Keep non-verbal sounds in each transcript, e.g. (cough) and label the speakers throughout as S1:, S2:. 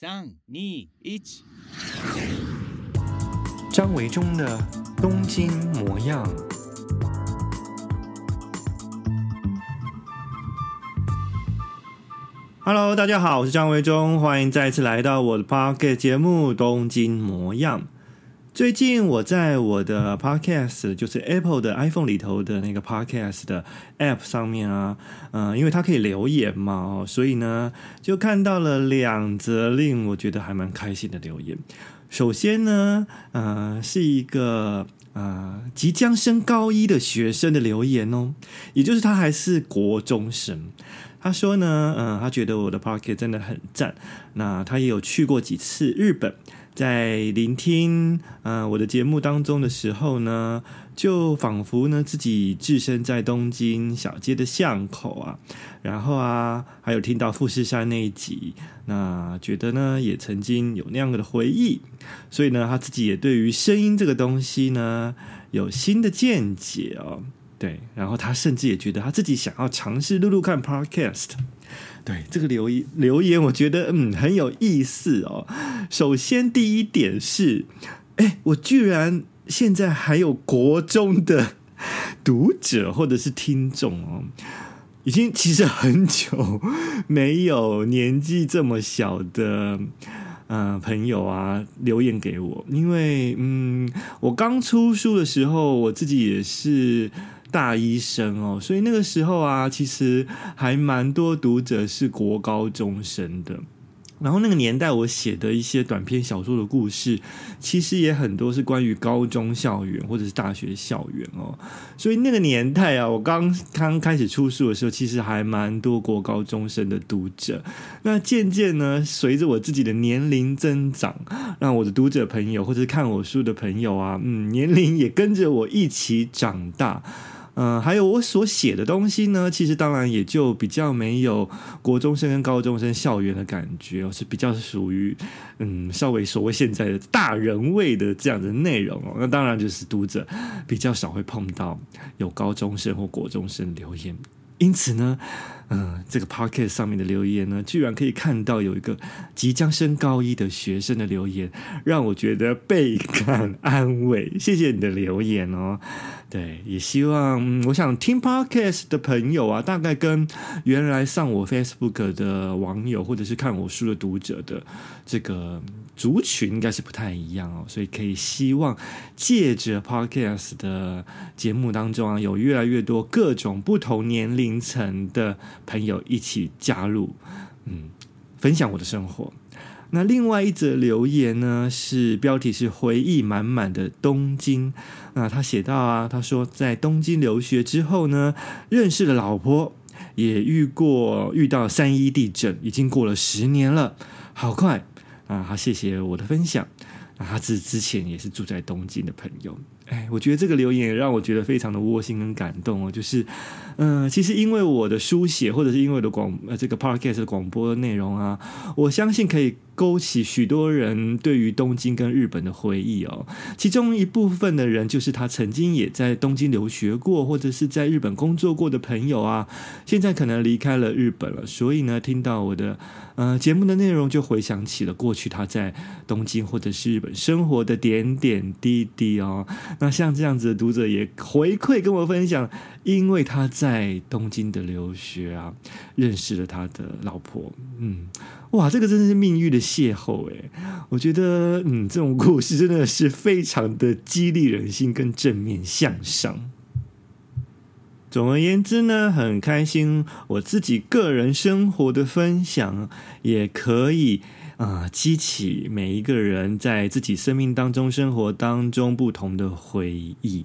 S1: 三、二、一，
S2: 张维中的东京模样。Hello，大家好，我是张维中，欢迎再次来到我的 Podcast 节目《东京模样》。最近我在我的 Podcast，就是 Apple 的 iPhone 里头的那个 Podcast 的 App 上面啊，嗯、因为它可以留言嘛，所以呢，就看到了两则令我觉得还蛮开心的留言。首先呢，呃，是一个呃即将升高一的学生的留言哦，也就是他还是国中生。他说呢，嗯、他觉得我的 Podcast 真的很赞，那他也有去过几次日本。在聆听呃我的节目当中的时候呢，就仿佛呢自己置身在东京小街的巷口啊，然后啊还有听到富士山那一集，那觉得呢也曾经有那样的回忆，所以呢他自己也对于声音这个东西呢有新的见解哦，对，然后他甚至也觉得他自己想要尝试录录看 Podcast。对这个留言留言，我觉得嗯很有意思哦。首先第一点是，哎，我居然现在还有国中的读者或者是听众哦，已经其实很久没有年纪这么小的、呃、朋友啊留言给我，因为嗯我刚出书的时候，我自己也是。大一生哦，所以那个时候啊，其实还蛮多读者是国高中生的。然后那个年代，我写的一些短篇小说的故事，其实也很多是关于高中校园或者是大学校园哦。所以那个年代啊，我刚刚开始出书的时候，其实还蛮多国高中生的读者。那渐渐呢，随着我自己的年龄增长，让我的读者朋友或者是看我书的朋友啊，嗯，年龄也跟着我一起长大。嗯、还有我所写的东西呢，其实当然也就比较没有国中生跟高中生校园的感觉，是比较属于嗯稍微所谓现在的大人味的这样的内容哦。那当然就是读者比较少会碰到有高中生或国中生留言，因此呢，嗯、呃，这个 Podcast 上面的留言呢，居然可以看到有一个即将升高一的学生的留言，让我觉得倍感安慰。谢谢你的留言哦。对，也希望，我想听 Podcast 的朋友啊，大概跟原来上我 Facebook 的网友或者是看我书的读者的这个族群应该是不太一样哦，所以可以希望借着 Podcast 的节目当中啊，有越来越多各种不同年龄层的朋友一起加入，嗯，分享我的生活。那另外一则留言呢，是标题是回忆满满的东京。那他写到啊，他说在东京留学之后呢，认识了老婆，也遇过遇到三一地震，已经过了十年了，好快啊！他谢谢我的分享。啊，他之之前也是住在东京的朋友。哎，我觉得这个留言也让我觉得非常的窝心跟感动哦。就是，嗯、其实因为我的书写，或者是因为我的广呃这个 podcast 的广播的内容啊，我相信可以勾起许多人对于东京跟日本的回忆哦。其中一部分的人就是他曾经也在东京留学过，或者是在日本工作过的朋友啊，现在可能离开了日本了，所以呢，听到我的呃节目的内容，就回想起了过去他在东京或者是日本生活的点点滴滴哦。(laughs) 那像这样子的读者也回馈跟我分享，因为他在东京的留学啊，认识了他的老婆。嗯，哇，这个真的是命运的邂逅诶，我觉得，嗯，这种故事真的是非常的激励人心跟正面向上。总而言之呢，很开心我自己个人生活的分享也可以。啊、激起每一个人在自己生命当中、生活当中不同的回忆。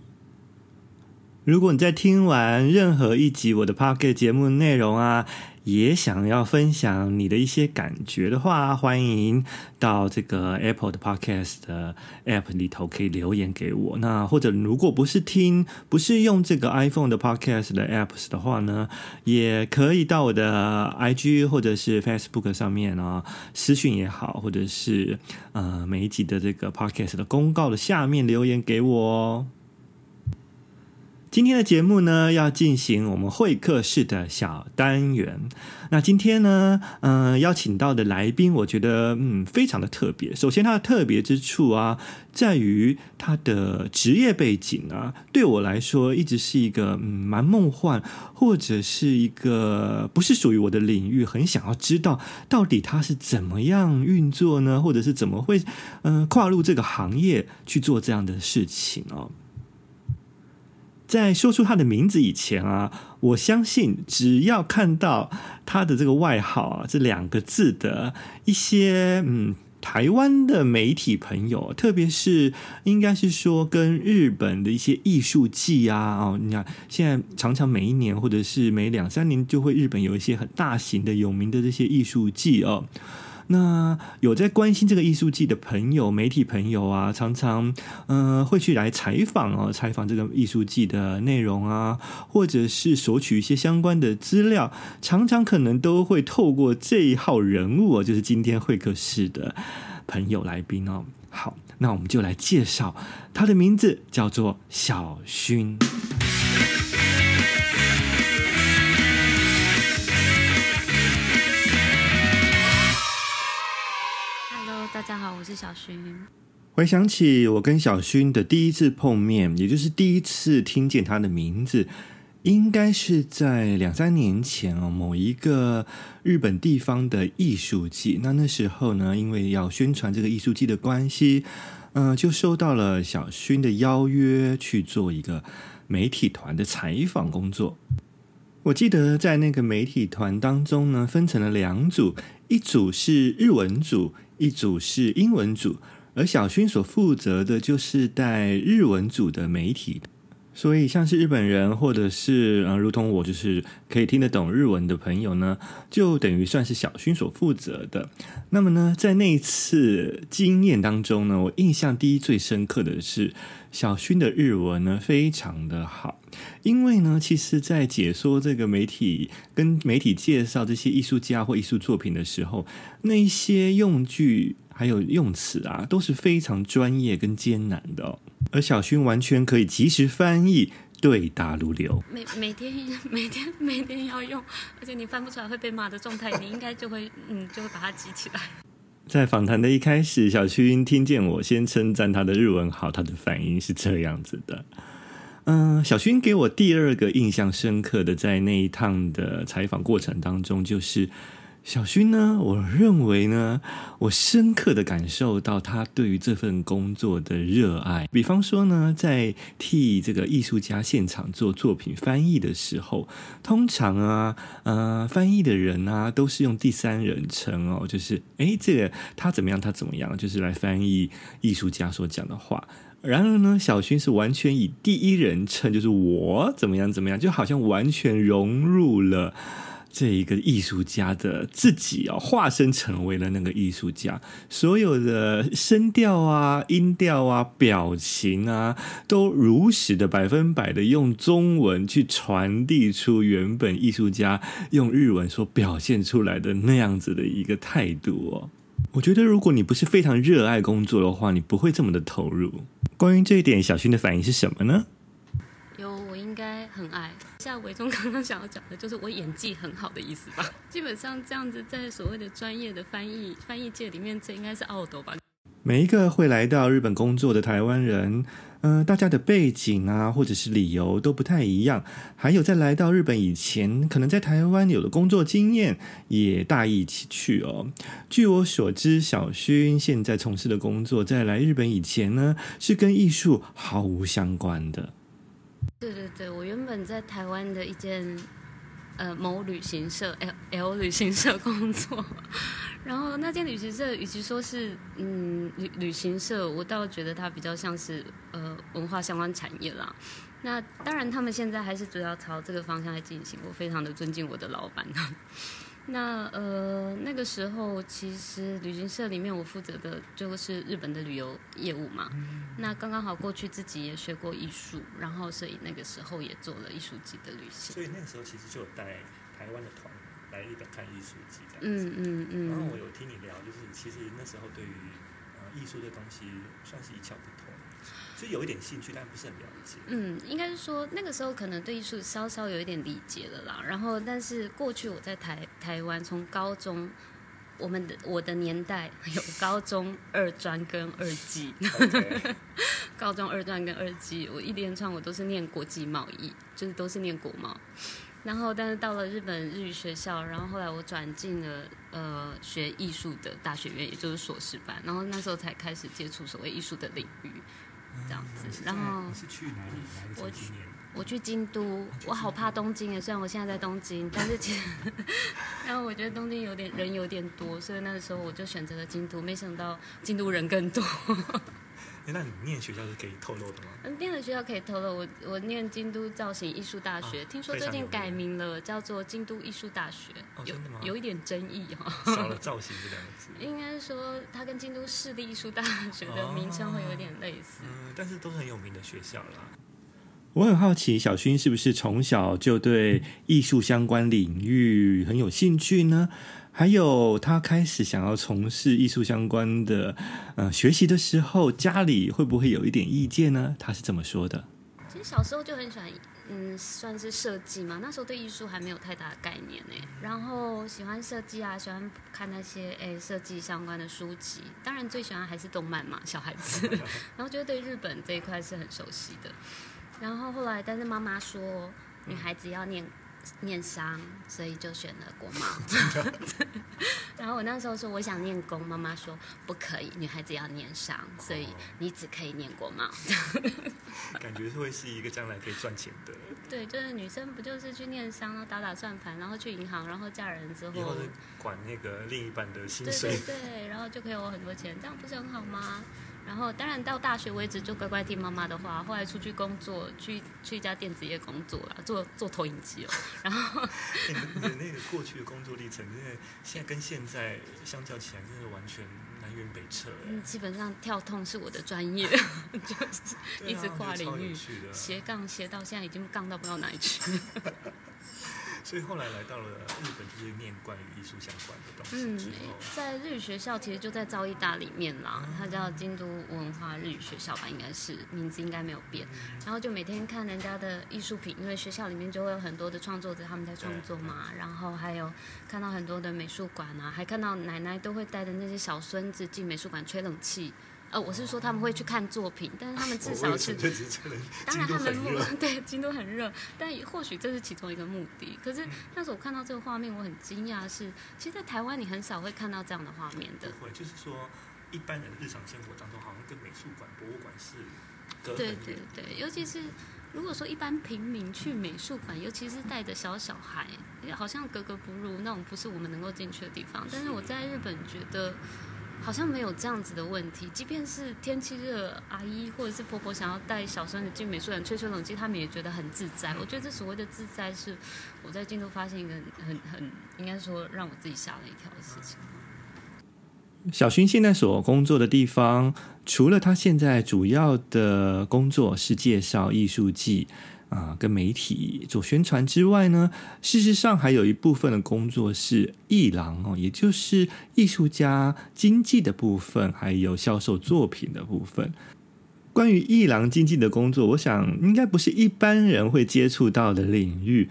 S2: 如果你在听完任何一集我的 Pocket 节目内容啊，也想要分享你的一些感觉的话，欢迎到这个 Apple 的 Podcast 的 App 里头可以留言给我。那或者如果不是听，不是用这个 iPhone 的 Podcast 的 Apps 的话呢，也可以到我的 IG 或者是 Facebook 上面啊，私讯也好，或者是呃每一集的这个 Podcast 的公告的下面留言给我哦。今天的节目呢，要进行我们会客室的小单元。那今天呢，嗯、邀请到的来宾，我觉得嗯，非常的特别。首先，他的特别之处啊，在于他的职业背景啊，对我来说一直是一个嗯，蛮梦幻，或者是一个不是属于我的领域，很想要知道到底他是怎么样运作呢？或者是怎么会嗯、跨入这个行业去做这样的事情哦。在说出他的名字以前啊，我相信只要看到他的这个外号啊，这两个字的一些嗯，台湾的媒体朋友，特别是应该是说跟日本的一些艺术季啊，哦，你看现在常常每一年或者是每两三年就会日本有一些很大型的有名的这些艺术季哦。那有在关心这个艺术季的朋友、媒体朋友啊，常常嗯、呃、会去来采访哦，采访这个艺术季的内容啊，或者是索取一些相关的资料，常常可能都会透过这一号人物哦，就是今天会客室的朋友来宾哦。好，那我们就来介绍他的名字，叫做小薰。
S1: 大家好，我是小薰。
S2: 回想起我跟小薰的第一次碰面，也就是第一次听见他的名字，应该是在两三年前哦，某一个日本地方的艺术季。那那时候呢，因为要宣传这个艺术季的关系，嗯、就收到了小薰的邀约去做一个媒体团的采访工作。我记得在那个媒体团当中呢，分成了两组，一组是日文组。一组是英文组，而小薰所负责的就是带日文组的媒体，所以像是日本人或者是呃，如同我就是可以听得懂日文的朋友呢，就等于算是小薰所负责的。那么呢，在那一次经验当中呢，我印象第一最深刻的是小薰的日文呢非常的好。因为呢，其实，在解说这个媒体跟媒体介绍这些艺术家或艺术作品的时候，那些用句还有用词啊，都是非常专业跟艰难的。而小薰完全可以及时翻译，对答如流。
S1: 每 (laughs) 每天每天每天要用，而且你翻不出来会被骂的状态，你应该就会嗯，就会把它记起来。
S2: 在访谈的一开始，小薰听见我先称赞他的日文好，他的反应是这样子的。嗯、小薰给我第二个印象深刻的，在那一趟的采访过程当中，就是小薰呢，我认为呢，我深刻的感受到他对于这份工作的热爱。比方说呢，在替这个艺术家现场做作品翻译的时候，通常啊，呃，翻译的人啊，都是用第三人称哦，就是诶，这个他怎么样，他怎么样，就是来翻译艺术家所讲的话。然而呢，小薰是完全以第一人称，就是我怎么样怎么样，就好像完全融入了这一个艺术家的自己哦，化身成为了那个艺术家，所有的声调啊、音调啊、表情啊，都如实的百分百的用中文去传递出原本艺术家用日文所表现出来的那样子的一个态度哦。我觉得，如果你不是非常热爱工作的话，你不会这么的投入。关于这一点，小薰的反应是什么呢？
S1: 应该很爱。像维中刚刚想要讲的，就是我演技很好的意思吧。(laughs) 基本上这样子，在所谓的专业的翻译翻译界里面，这应该是奥斗吧。
S2: 每一个会来到日本工作的台湾人，嗯、大家的背景啊，或者是理由都不太一样。还有在来到日本以前，可能在台湾有的工作经验也大一起去哦。据我所知，小薰现在从事的工作，在来日本以前呢，是跟艺术毫无相关的。
S1: 对对对，我原本在台湾的一间呃某旅行社 L L 旅行社工作。然后那间旅行社，与其说是嗯旅旅行社，我倒觉得它比较像是呃文化相关产业啦。那当然，他们现在还是主要朝这个方向来进行。我非常的尊敬我的老板。那呃那个时候，其实旅行社里面我负责的就是日本的旅游业务嘛。那刚刚好过去自己也学过艺术，然后所以那个时候也做了艺术级的旅行。
S2: 所以那个时候其实就有带台湾的团。来日本看艺术季这样子，
S1: 嗯嗯嗯。
S2: 然后我有听你聊，就是其实那时候对于呃艺术的东西算是一窍不通。就有一点兴趣，但不是很了解。
S1: 嗯，应该是说那个时候可能对艺术稍稍有一点理解了啦。然后，但是过去我在台台湾，从高中，我们的我的年代有高中二专跟二技 (laughs) (laughs) 高中二专跟二技，我一连串我都是念国际贸易，就是都是念国贸。然后，但是到了日本日语学校，然后后来我转进了呃学艺术的大学院，也就是硕士班。然后那时候才开始接触所谓艺术的领域，这样子。然后
S2: 你？
S1: 我去我去京都，我好怕东京啊！虽然我现在在东京，但是其实，(laughs) 然后我觉得东京有点人有点多，所以那个时候我就选择了京都。没想到京都人更多。(laughs)
S2: 哎，那你念学校是可以透露的吗？
S1: 嗯，念的学校可以透露。我我念京都造型艺术大学，啊、听说最近改名了，叫做京都艺术大学。
S2: 哦，真的吗？
S1: 有有一点争议哈。
S2: 少了造型这两个字。(laughs)
S1: 应该说，它跟京都市立艺术大学的名称会有点类似。
S2: 哦、嗯，但是都是很有名的学校啦。我很好奇，小薰是不是从小就对艺术相关领域很有兴趣呢？还有，他开始想要从事艺术相关的呃学习的时候，家里会不会有一点意见呢？他是这么说的。
S1: 其实小时候就很喜欢，嗯，算是设计嘛。那时候对艺术还没有太大的概念呢。然后喜欢设计啊，喜欢看那些诶设计相关的书籍。当然最喜欢还是动漫嘛，小孩子。(laughs) 然后觉得对日本这一块是很熟悉的。然后后来，但是妈妈说，女孩子要念。念商，所以就选了国贸。(laughs) 然后我那时候说我想念工，妈妈说不可以，女孩子要念商，所以你只可以念国贸。(laughs)
S2: 感觉会是一个将来可以赚钱的。
S1: 对，就是女生不就是去念商，然后打打算盘，然后去银行，然后嫁人之后，
S2: 以后管那个另一半的薪水。
S1: 对对对，然后就可以有很多钱，这样不是很好吗？然后，当然到大学为止就乖乖听妈妈的话。后来出去工作，去去一家电子业工作了，做做投影机哦。然后，
S2: 你的那个过去的工作历程，真的现在跟现在相较起来，真的完全南辕北辙。
S1: 嗯，基本上跳痛是我的专业，(laughs) 就是一直跨领域，斜杠斜到现在已经杠到不知道哪里去。(laughs)
S2: 所以后来来到了日本，就是念关于艺术相关的东西。嗯，
S1: 在日语学校其实就在造艺大里面啦，它叫京都文化日语学校吧，应该是名字应该没有变。然后就每天看人家的艺术品，因为学校里面就会有很多的创作者他们在创作嘛。然后还有看到很多的美术馆啊，还看到奶奶都会带着那些小孙子进美术馆吹冷气。呃，我是说他们会去看作品，但是他们至少是，当然他们目 (laughs) 对京都很热，但或许这是其中一个目的。可是那时候我看到这个画面，我很惊讶，是其实，在台湾你很少会看到这样的画面的。
S2: 不会，就是说一般人日常生活当中，好像跟美术馆、博物馆是隔
S1: 对对对，尤其是如果说一般平民去美术馆，尤其是带着小小孩，好像格格不入，那种不是我们能够进去的地方。但是我在日本觉得。好像没有这样子的问题，即便是天气热，阿姨或者是婆婆想要带小孙子进美术馆吹吹冷气，他们也觉得很自在。我觉得这所谓的自在，是我在京都发现一个很很应该说让我自己吓了一跳的事情。
S2: 小薰现在所工作的地方，除了他现在主要的工作是介绍艺术季。啊，跟媒体做宣传之外呢，事实上还有一部分的工作是艺廊哦，也就是艺术家经济的部分，还有销售作品的部分。关于艺廊经济的工作，我想应该不是一般人会接触到的领域。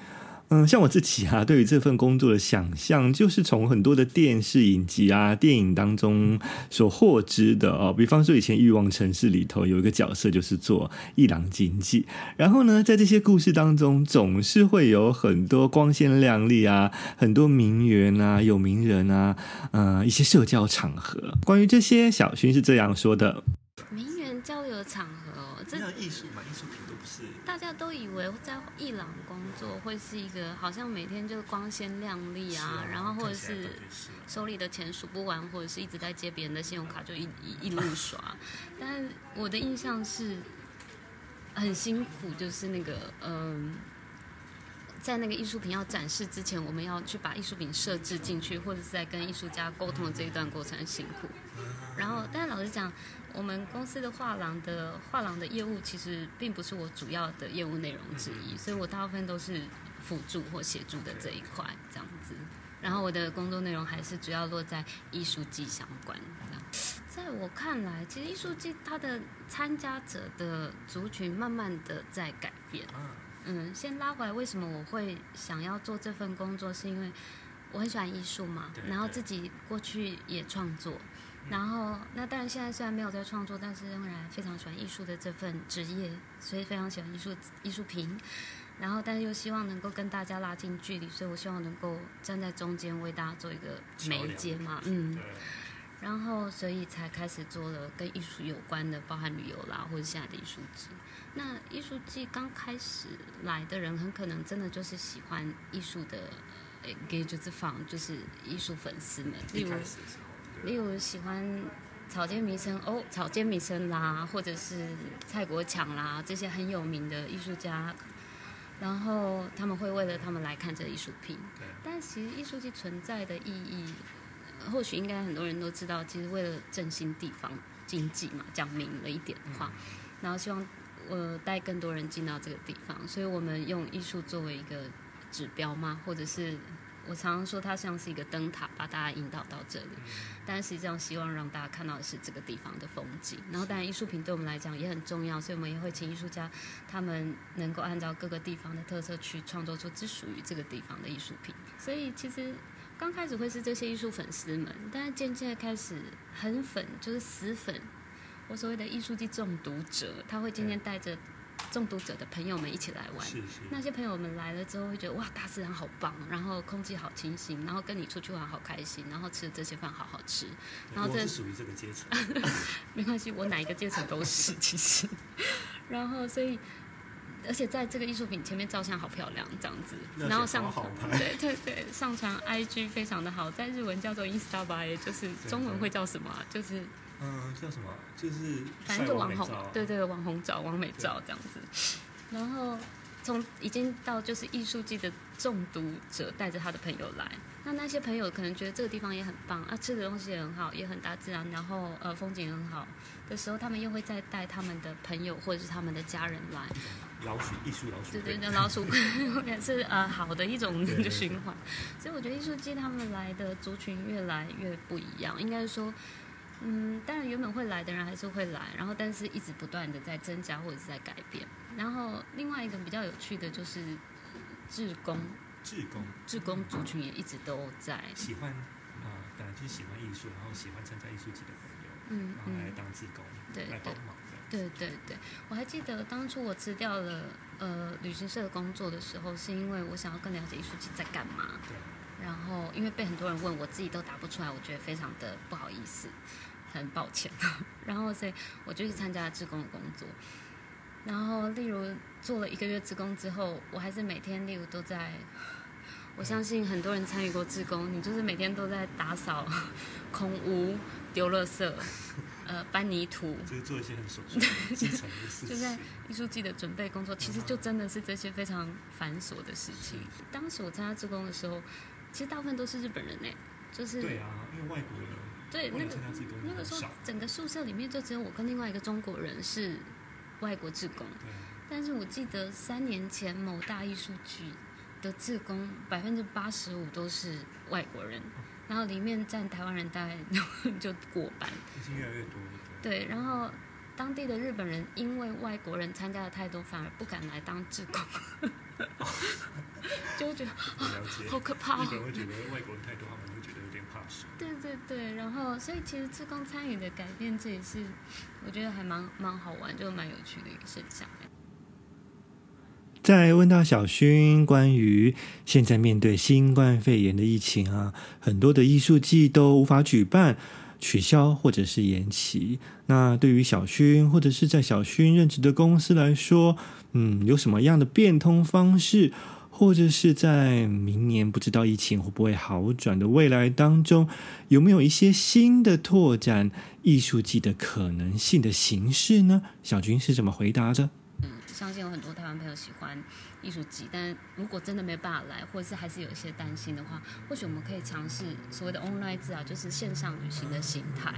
S2: 嗯，像我自己啊，对于这份工作的想象，就是从很多的电视影集啊、电影当中所获知的哦。比方说，以前《欲望城市》里头有一个角色，就是做一郎经济。然后呢，在这些故事当中，总是会有很多光鲜亮丽啊，很多名媛啊、有名人啊，呃，一些社交场合。关于这些，小薰是这样说的：
S1: 名媛交流场合哦，这
S2: 样艺术嘛，艺术是。
S1: 大家都以为在伊朗工作会是一个好像每天就光鲜亮丽啊，啊，然后或者是手里的钱数不完，或者是一直在接别人的信用卡就一一一路刷。(laughs) 但我的印象是很辛苦，就是那个嗯，在那个艺术品要展示之前，我们要去把艺术品设置进去，或者是在跟艺术家沟通的这一段过程很辛苦。然后，但是老实讲。我们公司的画廊的画廊的业务其实并不是我主要的业务内容之一，所以我大部分都是辅助或协助的这一块这样子。然后我的工作内容还是主要落在艺术季相关这样。在我看来，其实艺术季它的参加者的族群慢慢的在改变。嗯，先拉回来，为什么我会想要做这份工作？是因为我很喜欢艺术嘛，然后自己过去也创作，然后那当然现在虽然没有在创作，但是仍然非常喜欢艺术的这份职业，所以非常喜欢艺术艺术品。然后，但是又希望能够跟大家拉近距离，所以我希望能够站在中间为大家做一个媒介嘛，嗯。然后，所以才开始做了跟艺术有关的，包含旅游啦，或者现在的艺术季。那艺术季刚开始来的人，很可能真的就是喜欢艺术的，诶，给就是放，就是艺术粉丝们。例如，例如喜欢草间弥生哦，草间弥生啦，或者是蔡国强啦，这些很有名的艺术家。然后他们会为了他们来看这艺术品。但其实艺术季存在的意义。或许应该很多人都知道，其实为了振兴地方经济嘛，讲明了一点的话，然后希望我带更多人进到这个地方，所以我们用艺术作为一个指标嘛，或者是我常常说它像是一个灯塔，把大家引导到这里。但实际上希望让大家看到的是这个地方的风景。然后当然艺术品对我们来讲也很重要，所以我们也会请艺术家，他们能够按照各个地方的特色去创作出只属于这个地方的艺术品。所以其实。刚开始会是这些艺术粉丝们，但是渐渐的开始很粉，就是死粉。我所谓的艺术季中毒者，他会渐渐带着中毒者的朋友们一起来玩。是是。那些朋友们来了之后，会觉得哇，大自然好棒，然后空气好清新，然后跟你出去玩好开心，然后吃的这些饭好好吃。然后这
S2: 是属于这个阶层。(laughs)
S1: 没关系，我哪一个阶层都是其实。然后所以。而且在这个艺术品前面照相好漂亮，这样子，然后上传，对对对，上传 IG 非常的好，在日文叫做 Instagram，就是中文会叫什么？就是
S2: 嗯，叫什么？就是
S1: 反正就网红，对对，网红照、网美照这样子。然后从已经到就是艺术季的中毒者带着他的朋友来，那那些朋友可能觉得这个地方也很棒啊，吃的东西也很好，也很大自然，然后呃风景很好的时候，他们又会再带他们的朋友或者是他们的家人来。
S2: 老鼠，艺术老鼠，
S1: 对对，那老鼠也 (laughs) 是呃好的一种那个循环，所以我觉得艺术季他们来的族群越来越不一样，应该是说，嗯，当然原本会来的人还是会来，然后但是一直不断的在增加或者是在改变，然后另外一个比较有趣的就是志工，
S2: 志工，
S1: 志工族群也一直都在
S2: 喜欢啊，本来就是喜欢艺术，然后喜欢参加艺术节的朋友，嗯，然后来当志工，
S1: 对，
S2: 来帮忙。
S1: 对对对，我还记得当初我辞掉了呃旅行社的工作的时候，是因为我想要更了解艺术节在干嘛。然后因为被很多人问，我自己都答不出来，我觉得非常的不好意思，很抱歉。(laughs) 然后所以我就去参加了志工的工作。然后例如做了一个月志工之后，我还是每天例如都在。我相信很多人参与过志工，你就是每天都在打扫空屋、丢垃圾。呃，搬泥土，(laughs)
S2: 就是做一些很琐碎的基层的事情。(laughs) 就在
S1: 艺术季的准备工作，其实就真的是这些非常繁琐的事情。当时我参加志工的时候，其实大部分都是日本人呢，就是
S2: 对啊，因为外国人
S1: 对那个那个时候，整个宿舍里面就只有我跟另外一个中国人是外国志工。对。但是我记得三年前某大艺术剧的志工，百分之八十五都是外国人。然后里面占台湾人大概 (laughs) 就过半，
S2: 已经越来越多了。
S1: 对，然后当地的日本人因为外国人参加的太多，反而不敢来当志工，(laughs) 就会觉得好可怕。
S2: 日本会觉得外国人太多，他们
S1: 对对对，然后所以其实自工参与的改变，这也是我觉得还蛮蛮好玩，就蛮有趣的一个现象。
S2: 在问到小薰关于现在面对新冠肺炎的疫情啊，很多的艺术季都无法举办、取消或者是延期。那对于小薰或者是在小薰任职的公司来说，嗯，有什么样的变通方式，或者是在明年不知道疫情会不会好转的未来当中，有没有一些新的拓展艺术季的可能性的形式呢？小军是怎么回答的？
S1: 嗯相信有很多台湾朋友喜欢艺术季，但如果真的没办法来，或者是还是有一些担心的话，或许我们可以尝试所谓的 online 制啊，就是线上旅行的形态。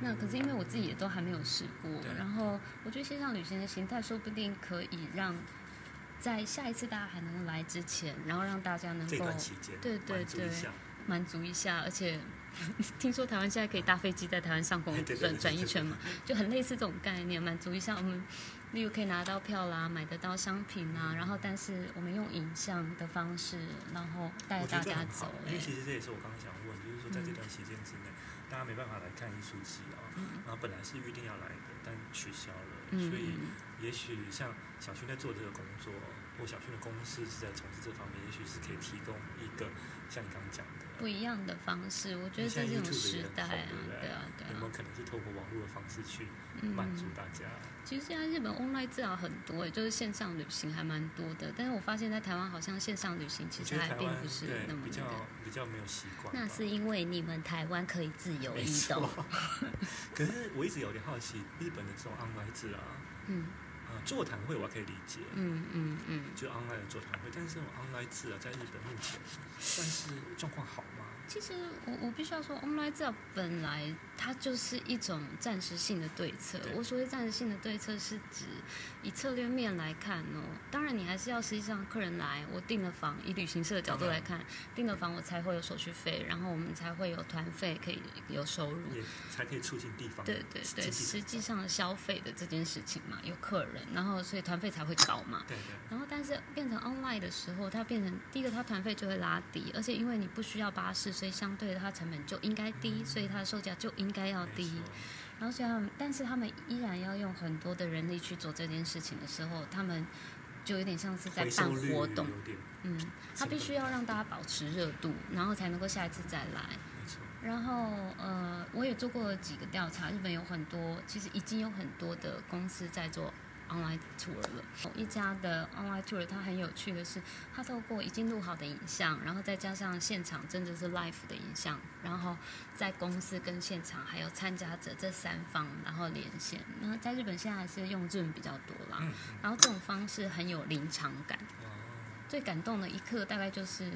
S1: 那可是因为我自己也都还没有试过，然后我觉得线上旅行的形态说不定可以让在下一次大家还能来之前，然后让大家能够对对对满足一下，而且 (laughs) 听说台湾现在可以搭飞机在台湾上空 (laughs) 转转一圈嘛，就很类似这种概念，满足一下我们，例如可以拿到票啦，买得到商品啦，然后但是我们用影像的方式，然后带大家走。
S2: 因为其实这也是我刚刚想问，就是说在这段时间之内，嗯、大家没办法来看艺术季啊，嗯、然后本来是预定要来的，但取消了，嗯、所以也许像小薰在做这个工作。或小薰的公司是在从事这方面，也许是可以提供一个像你刚刚讲的
S1: 不一样的方式。我觉得这种时代啊，对啊，对啊，
S2: 有没有可能是透过网络的方式去满足大家？嗯、
S1: 其实现在日本 online 治疗很多，也就是线上旅行还蛮多的。但是我发现，在台湾好像线上旅行其实还并不是那么、那个、
S2: 比较比较没有习惯。
S1: 那是因为你们台湾可以自由移动。(laughs)
S2: 可是我一直有点好奇，日本的这种 online 治疗，嗯。座谈会我可以理解，嗯嗯嗯，就 online 的座谈会，但是这种 online 字啊，在日本目前算是状况好吗？
S1: 其实我我必须要说，online 治疗本来它就是一种暂时性的对策。对我所谓暂时性的对策，是指以策略面来看哦。当然，你还是要实际上客人来，我订了房，以旅行社的角度来看，订了房我才会有手续费，然后我们才会有团费可以有收入，
S2: 也才可以促进地方
S1: 对对对，实际上消费的这件事情嘛，有客人，然后所以团费才会高嘛。对对。然后，但是变成 online 的时候，它变成第一个，它团费就会拉低，而且因为你不需要巴士。所以相对的，它成本就应该低，所以它的售价就应该要低。然后所以他们，但是他们依然要用很多的人力去做这件事情的时候，他们就有点像是在办活动。嗯，他必须要让大家保持热度，然后才能够下一次再来。然后呃，我也做过几个调查，日本有很多，其实已经有很多的公司在做。Online tour 了，某一家的 online tour，它很有趣的是，它透过已经录好的影像，然后再加上现场真的是 live 的影像，然后在公司跟现场还有参加者这三方，然后连线。那在日本现在还是用 Zoom 比较多啦，然后这种方式很有临场感。最感动的一刻大概就是，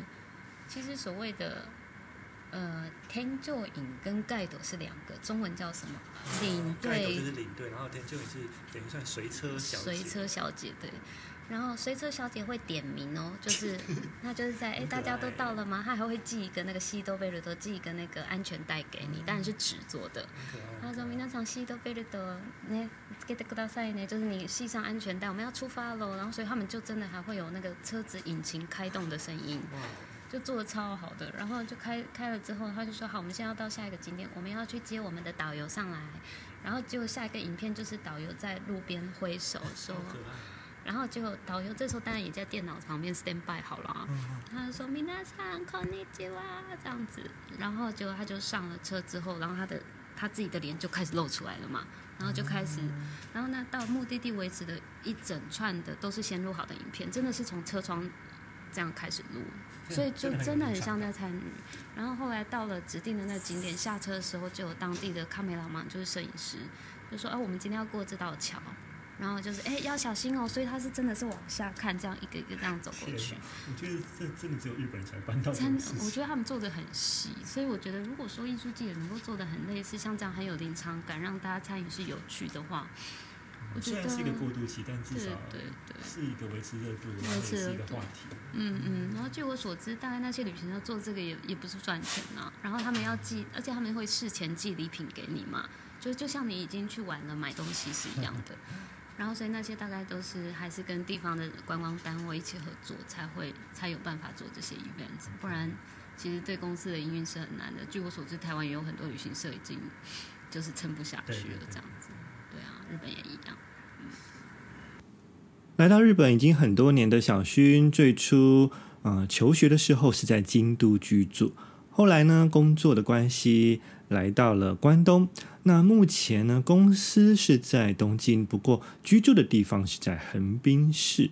S1: 其实所谓的。呃，添乗员跟ガイド是两个，中文叫什么？领队。ガイド就是领队，然后添乗员是等于算随车小姐。随车小姐对，然后随车小姐会点名哦，就是(laughs) 那就是在哎大家都到了吗？她还会寄一个那个シートベルト，寄一个那个安全带给你，当然是纸做的。他说：“皆さんシートベルトねつけてくださいね，就是你系上安全带，我们要出发喽。”然后所以他们就真的还会有那个车子引擎开动的声音。 就做的超好的，然后就开开了之后，他就说好，我们现在要到下一个景点，我们要去接我们的导游上来，然后结果下一个影片就是导游在路边挥手说，然后结果导游这时候当然也在电脑旁边 stand by 好了，他就说皆さんこんにちは这样子，然后结果他就上了车之后，然后他的他自己的脸就开始露出来了嘛，然后就开始，然后呢到目的地为止的一整串的都是先录好的影片，真的是从车窗 这样开始录。所以就真的很像在参与，然后后来到了指定的那个景点，下车的时候就有当地的卡梅拉嘛，就是摄影师，就说：“哎，我们今天要过这道桥，然后就是哎要小心哦。”所以他是真的是往下看，这样一个一个这样走过去。
S2: 我觉得这真的只有日本人才办到。
S1: 真的，我觉得他们做的很细，所以我觉得如果说艺术季也能够做的很类似，像这样很有临场感，让大家参与是有趣的话。
S2: 虽然是一个过渡期，但至少对对对是一个维持热度，维持一个话题。
S1: 嗯嗯。然后据我所知，大概那些旅行社做这个也也不是赚钱啊。然后他们要寄，而且他们会事前寄礼品给你嘛，就就像你已经去玩了买东西是一样的。(laughs) 然后所以那些大概都是还是跟地方的观光单位一起合作，才会才有办法做这些 event。不然其实对公司的营运是很难的。据我所知，台湾也有很多旅行社已经就是撑不下去了，这样子。日本也一样。
S2: 来到日本已经很多年的小薰，最初呃求学的时候是在京都居住，后来呢工作的关系来到了关东。那目前呢公司是在东京，不过居住的地方是在横滨市。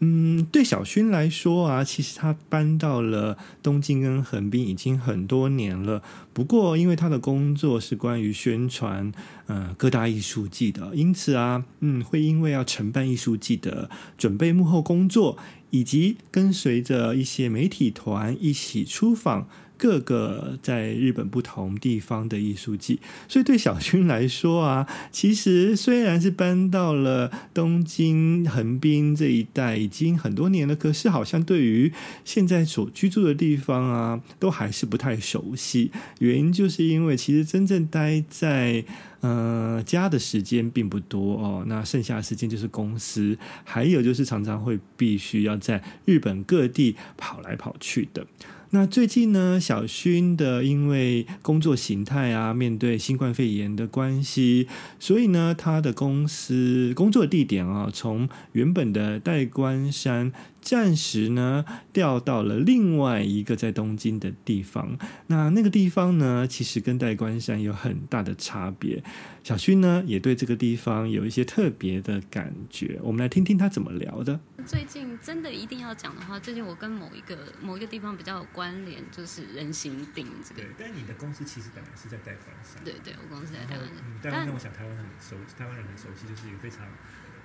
S2: 嗯，对小薰来说啊，其实他搬到了东京跟横滨已经很多年了。不过，因为他的工作是关于宣传呃各大艺术季的，因此啊，嗯，会因为要承办艺术季的准备幕后工作，以及跟随着一些媒体团一起出访各个在日本不同地方的艺术季。所以对小薰来说啊，其实虽然是搬到了东京横滨这一带已经很多年了，可是好像对于现在所居住的地方啊，都还是不太熟悉。原因就是因为其实真正待在呃家的时间并不多哦，那剩下的时间就是公司，还有就是常常会必须要在日本各地跑来跑去的。那最近呢，小薰的因为工作形态啊，面对新冠肺炎的关系，所以呢，他的公司工作地点啊，从原本的代官山。暂时呢调到了另外一个在东京的地方，那那个地方呢，其实跟代官山有很大的差别。小薰呢也对这个地方有一些特别的感觉，我们来听听他怎么聊的。
S1: 最近真的一定要讲的话，最近我跟某一个某一个地方比较有关联，就是人形町这个。
S2: 对，但你的公司其实本来是在代官山。
S1: 对对，我公司在台湾。
S2: 嗯，代官山我想台湾很熟，台湾人很熟悉，就是一个非常。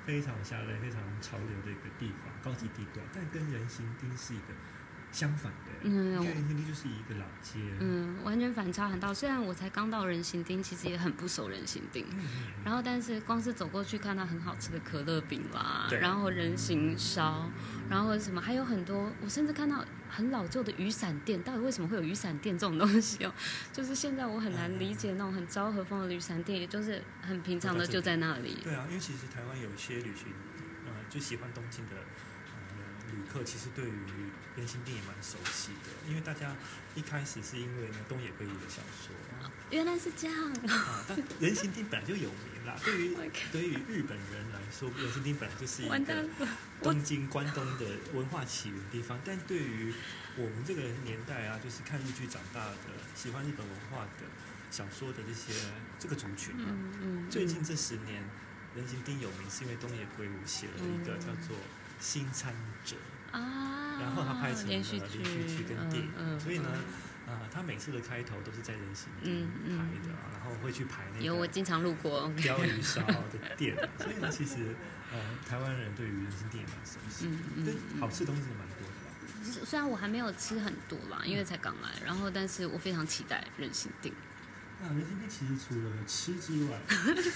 S2: 非常下来，非常潮流的一个地方，高级地段，但跟人行町是一个相反的。嗯，人行町就是一个老街。
S1: 嗯，完全反差很大。虽然我才刚到人行町，其实也很不熟人行町。嗯，然后，但是光是走过去看到很好吃的可乐饼啦，然后人形烧，然后什么还有很多，我甚至看到。很老旧的雨伞店，到底为什么会有雨伞店这种东西哦？(laughs) 就是现在我很难理解那种很昭和风的雨伞店，也就是很平常的就在那里。
S2: 对啊，因为其实台湾有一些旅行，呃，就喜欢东京的呃旅客，其实对于人行町也蛮熟悉的，因为大家一开始是因为呢东野圭吾的小说。
S1: 原来是这样
S2: 啊！但人形町本来就有名啦。(laughs) 对于对于日本人来说，人形町本来就是一个东京关东的文化起源地方。但对于我们这个年代啊，就是看日剧长大的、喜欢日本文化的小说的这些这个族群啊，嗯嗯、最近这十年，人形町有名是因为东野圭吾写了一个叫做《新参者》啊，然后他拍成了连续剧跟电影，嗯嗯、所以呢。啊，他每次的开头都是在人行町拍的，嗯嗯、然后会去排那个。
S1: 有我经常路过 (laughs)
S2: 鲷鱼烧的店，所以呢，其实呃，台湾人对于人行店也蛮熟悉，嗯嗯，对，好吃的东西也蛮多的吧。
S1: 虽然我还没有吃很多啦，因为才刚来，然后但是我非常期待人行町。
S2: 那人行町其实除了吃之外，(laughs)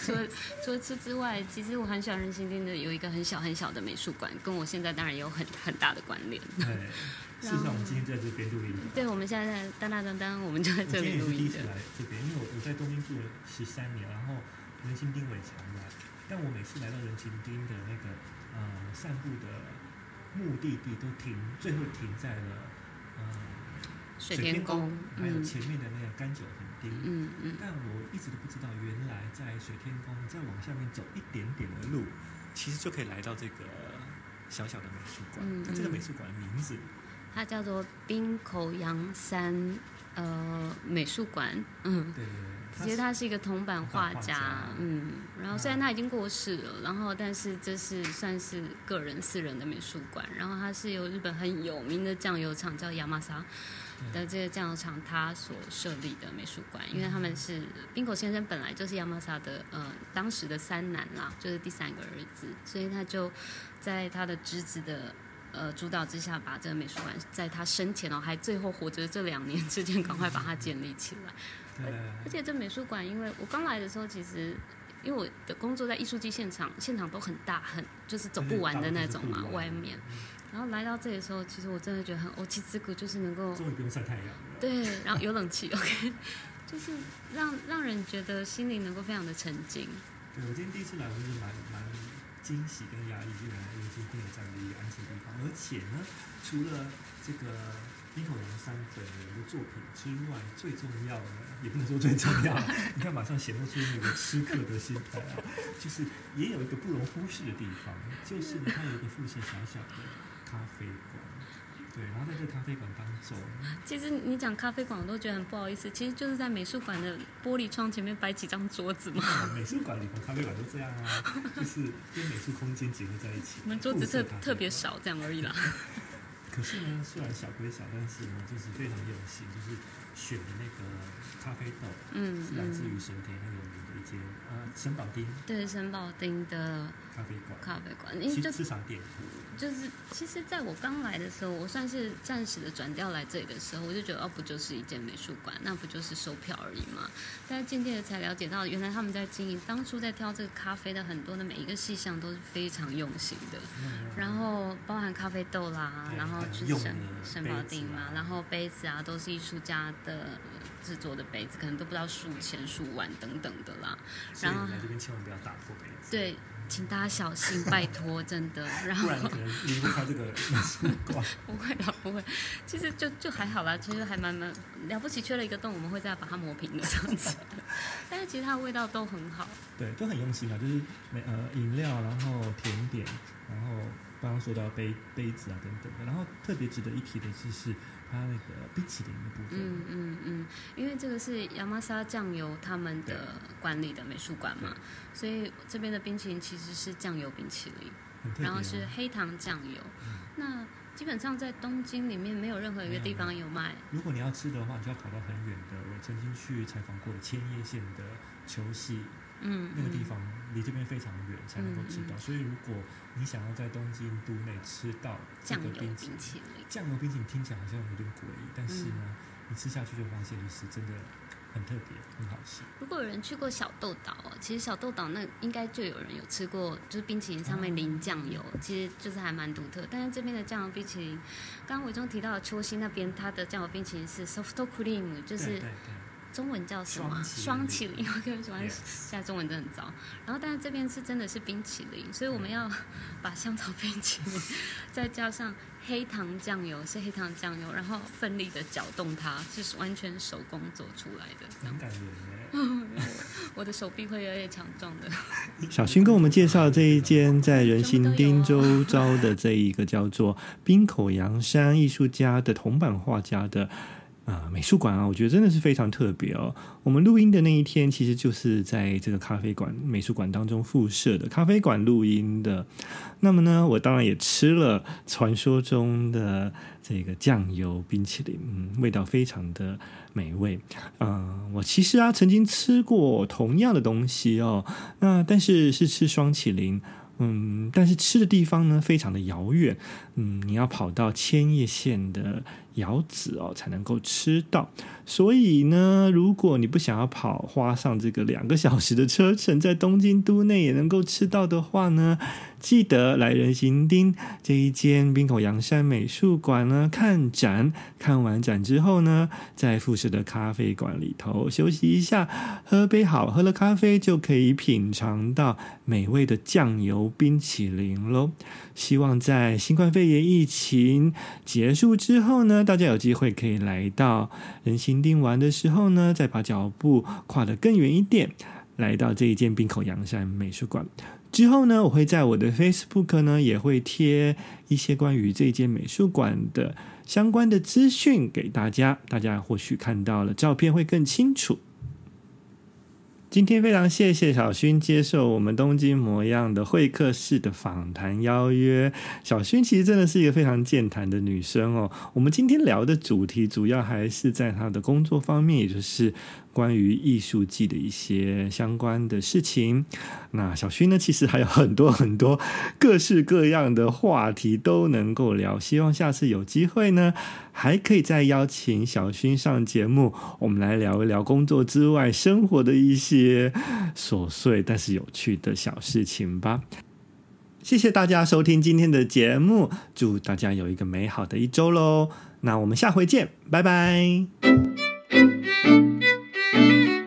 S1: 除了除了吃之外，其实我很喜欢人行町的有一个很小很小的美术馆，跟我现在当然也有很 (laughs) 很大的关联。对。
S2: 事实上，我们今天在这边录音。
S1: 对，我们现在在当当当当，我们就在这里录音。我今天也是第一次来
S2: 这边，因为我我在东京住了十三年，然后人行町我也常来，但我每次来到人行町的那个呃散步的目的地，都停最后停在了呃
S1: 水天宫，
S2: 还有前面的那个甘久横町。嗯嗯。
S1: 嗯，
S2: 但我一直都不知道，原来在水天宫再往下面走一点点的路，其实就可以来到这个小小的美术馆。嗯。那这个美术馆的名字？
S1: 它叫做冰口洋山呃美术馆，嗯，对，其实他是一个铜版画家，嗯，然后虽然他已经过世了，然后但是这是算是个人私人的美术馆，然后它是由日本很有名的酱油厂叫亚麻沙的这个酱油厂他所设立的美术馆，因为他们是冰口先生本来就是亚麻沙的呃当时的三男啦，就是第三个儿子，所以他就在他的侄子的。呃，主导之下，把这个美术馆在他生前哦，还最后活着这两年之间，赶快把它建立起来。对。而且这美术馆，因为我刚来的时候，其实因为我的工作在艺术季现场，现场都很大，很就是走不完的那种嘛，外面。然后来到这里的时候，其实我真的觉得很欧气之谷，就是能够
S2: 终于不用晒太阳。
S1: 对，然后有冷气，OK，(laughs) 就是让让人觉得心灵能够非常的沉静。
S2: 对，我今天第一次来，我就是蛮蛮。惊喜跟压力，居然人行町有这样的一个安静地方，而且呢，除了这个冰口洋三本人的作品之外，最重要的也不能说最重要，(laughs) 你看马上显露出那个吃客的心态啊，就是也有一个不容忽视的地方，就是呢，它有一个附近小小的咖啡馆。对，然后在这个咖啡馆当中，
S1: 其实你讲咖啡馆，我都觉得很不好意思。其实就是在美术馆的玻璃窗前面摆几张桌子嘛。
S2: 美术馆里头咖啡馆都这样啊，就是跟美术空间结合在一起。
S1: 我们桌子特特别少，这样而已啦。
S2: 可是呢，虽然小归小，但是呢，就是非常用心，就是选的那个咖啡豆，嗯，是来自于神田很有名的一间啊，
S1: 神保町，
S2: 对，神保町的
S1: 咖啡馆，
S2: 咖啡馆，因为就
S1: 市场店。
S2: 就是，其实在我刚来的时候，我算是暂时的转调来这里的时候，我就觉得哦，不就是一间美术馆，那不就是售票而已嘛。但是渐渐的才了解到，原来他们在经营，当初在挑这个咖啡的很多的每一个细项都是非常用心的。然后包含咖啡豆啦，然后就是神神保町嘛，然后杯子啊都是艺术家的制作的杯子，可能都不知道数千数万等等的啦。然后来这边千万不要打破杯子。对。请大家小心，拜托，真的。(laughs) 然后不然可能离不开这个美术馆。(laughs) 不会的，不会。其实就就还好啦，其实还蛮蛮了不起。缺了一个洞，我们会再把它磨平的这样子。(laughs) 但是其实它的味道都很好。对，都很用心啊，就是美呃饮料，然后甜点，然后刚刚说到杯杯子啊等等的。然后特别值得一提的就是。它那个冰淇淋的部分，嗯嗯嗯，因为这个是亚麻沙酱油他们的管理的美术馆嘛，所以这边的冰淇淋其实是酱油冰淇淋，然后是黑糖酱油。嗯、那基本上在东京里面没有任何一个地方有卖。如果你要吃的话，你就要跑到很远的，我曾经去采访过的千叶县的球系。嗯，那个地方离这边非常远，才能够吃到。嗯嗯、所以，如果你想要在东京都内吃到这个冰淇淋，酱油冰淇淋听起来好像有点诡异，但是呢，嗯、你吃下去就发现是真的很特别，很好吃。如果有人去过小豆岛，其实小豆岛那应该就有人有吃过，就是冰淇淋上面淋酱油，嗯、其实就是还蛮独特。但是这边的酱油冰淇淋，刚刚伟忠提到的秋溪那边，它的酱油冰淇淋是 soft cream，就是。中文叫什么？双淇淋，我个人喜欢。现在中文真的很糟。然后，但是这边是真的是冰淇淋，所以我们要 (laughs) 把香草冰淇淋 (laughs) 再加上黑糖酱油，是黑糖酱油，然后奋力的搅动它，是完全手工做出来的。很感人 (laughs) 我的手臂会越来越强壮的。小薰跟我们介绍这一间在人行町周遭的这一个叫做冰口洋山艺术家的铜版画家的。啊、美术馆啊，我觉得真的是非常特别哦。我们录音的那一天，其实就是在这个咖啡馆、美术馆当中附设的咖啡馆录音的。那么呢，我当然也吃了传说中的这个酱油冰淇淋，嗯，味道非常的美味。嗯、我其实啊曾经吃过同样的东西哦，那但是是吃双淇淋。嗯，但是吃的地方呢，非常的遥远。嗯，你要跑到千叶县的遥子哦，才能够吃到。所以呢，如果你不想要跑，花上这个两个小时的车程，在东京都内也能够吃到的话呢，记得来人行町这一间滨口洋山美术馆呢看展。看完展之后呢，在富士的咖啡馆里头休息一下，喝杯好喝的咖啡，就可以品尝到美味的酱油冰淇淋喽。希望在新冠肺炎疫情结束之后呢，大家有机会可以来到人行町玩的时候呢，再把脚步跨得更远一点，来到这一间滨口洋山美术馆。之后呢，我会在我的 Facebook 呢也会贴一些关于这间美术馆的相关的资讯给大家，大家或许看到了照片会更清楚。今天非常谢谢小薰接受我们东京模样的会客室的访谈邀约。小薰其实真的是一个非常健谈的女生哦。我们今天聊的主题主要还是在她的工作方面，也就是。关于艺术季的一些相关的事情，那小薰呢，其实还有很多很多各式各样的话题都能够聊。希望下次有机会呢，还可以再邀请小薰上节目，我们来聊一聊工作之外生活的一些琐碎但是有趣的小事情吧。谢谢大家收听今天的节目，祝大家有一个美好的一周喽！那我们下回见，拜拜。Música